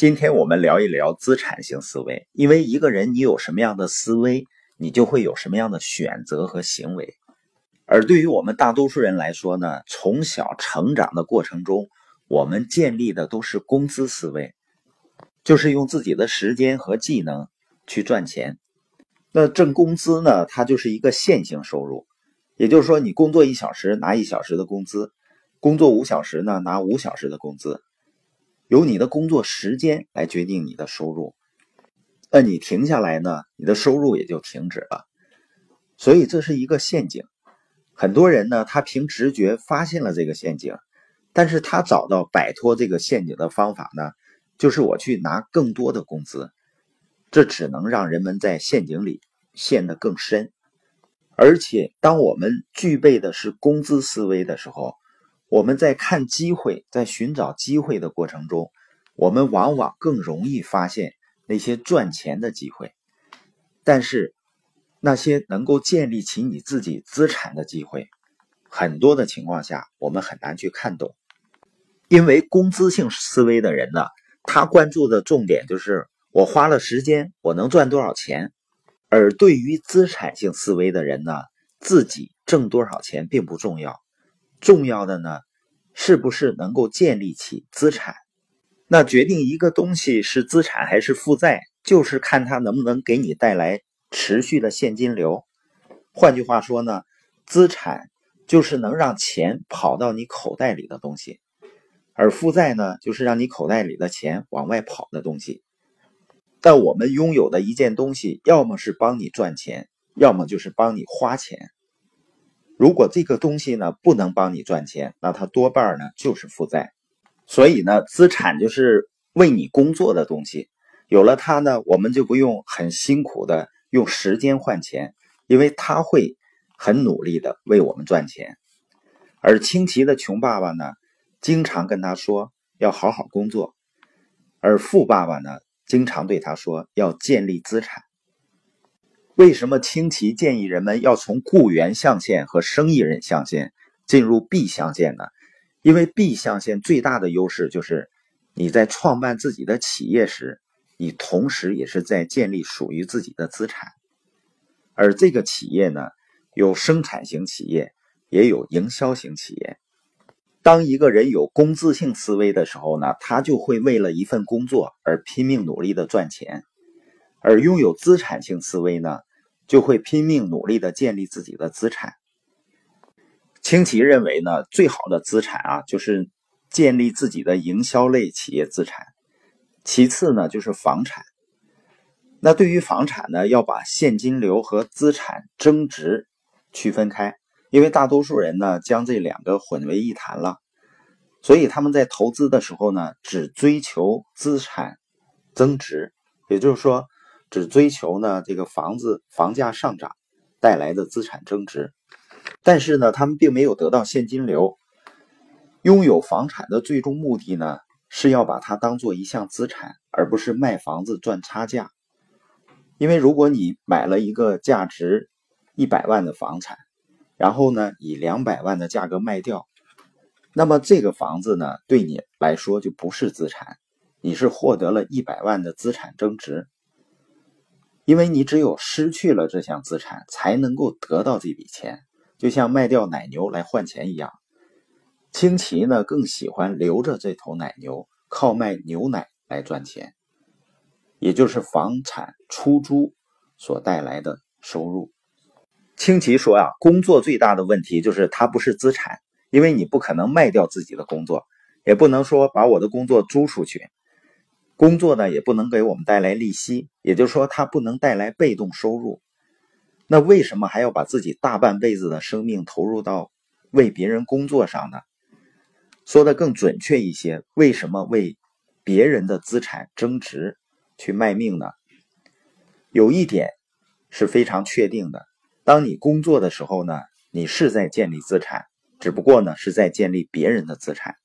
今天我们聊一聊资产型思维，因为一个人你有什么样的思维，你就会有什么样的选择和行为。而对于我们大多数人来说呢，从小成长的过程中，我们建立的都是工资思维，就是用自己的时间和技能去赚钱。那挣工资呢，它就是一个线性收入，也就是说，你工作一小时拿一小时的工资，工作五小时呢拿五小时的工资。由你的工作时间来决定你的收入，那你停下来呢，你的收入也就停止了。所以这是一个陷阱。很多人呢，他凭直觉发现了这个陷阱，但是他找到摆脱这个陷阱的方法呢，就是我去拿更多的工资。这只能让人们在陷阱里陷得更深。而且，当我们具备的是工资思维的时候，我们在看机会，在寻找机会的过程中，我们往往更容易发现那些赚钱的机会。但是，那些能够建立起你自己资产的机会，很多的情况下我们很难去看懂。因为工资性思维的人呢，他关注的重点就是我花了时间，我能赚多少钱；而对于资产性思维的人呢，自己挣多少钱并不重要。重要的呢，是不是能够建立起资产？那决定一个东西是资产还是负债，就是看它能不能给你带来持续的现金流。换句话说呢，资产就是能让钱跑到你口袋里的东西，而负债呢，就是让你口袋里的钱往外跑的东西。但我们拥有的一件东西，要么是帮你赚钱，要么就是帮你花钱。如果这个东西呢不能帮你赚钱，那它多半呢就是负债。所以呢，资产就是为你工作的东西。有了它呢，我们就不用很辛苦的用时间换钱，因为它会很努力的为我们赚钱。而清奇的穷爸爸呢，经常跟他说要好好工作，而富爸爸呢，经常对他说要建立资产。为什么清奇建议人们要从雇员象限和生意人象限进入 B 象限呢？因为 B 象限最大的优势就是你在创办自己的企业时，你同时也是在建立属于自己的资产。而这个企业呢，有生产型企业，也有营销型企业。当一个人有工资性思维的时候呢，他就会为了一份工作而拼命努力的赚钱；而拥有资产性思维呢？就会拼命努力的建立自己的资产。清奇认为呢，最好的资产啊，就是建立自己的营销类企业资产。其次呢，就是房产。那对于房产呢，要把现金流和资产增值区分开，因为大多数人呢，将这两个混为一谈了。所以他们在投资的时候呢，只追求资产增值，也就是说。只追求呢这个房子房价上涨带来的资产增值，但是呢，他们并没有得到现金流。拥有房产的最终目的呢，是要把它当做一项资产，而不是卖房子赚差价。因为如果你买了一个价值一百万的房产，然后呢以两百万的价格卖掉，那么这个房子呢对你来说就不是资产，你是获得了一百万的资产增值。因为你只有失去了这项资产，才能够得到这笔钱，就像卖掉奶牛来换钱一样。清奇呢更喜欢留着这头奶牛，靠卖牛奶来赚钱，也就是房产出租所带来的收入。清奇说啊，工作最大的问题就是它不是资产，因为你不可能卖掉自己的工作，也不能说把我的工作租出去。工作呢也不能给我们带来利息，也就是说它不能带来被动收入。那为什么还要把自己大半辈子的生命投入到为别人工作上呢？说的更准确一些，为什么为别人的资产增值去卖命呢？有一点是非常确定的：当你工作的时候呢，你是在建立资产，只不过呢是在建立别人的资产。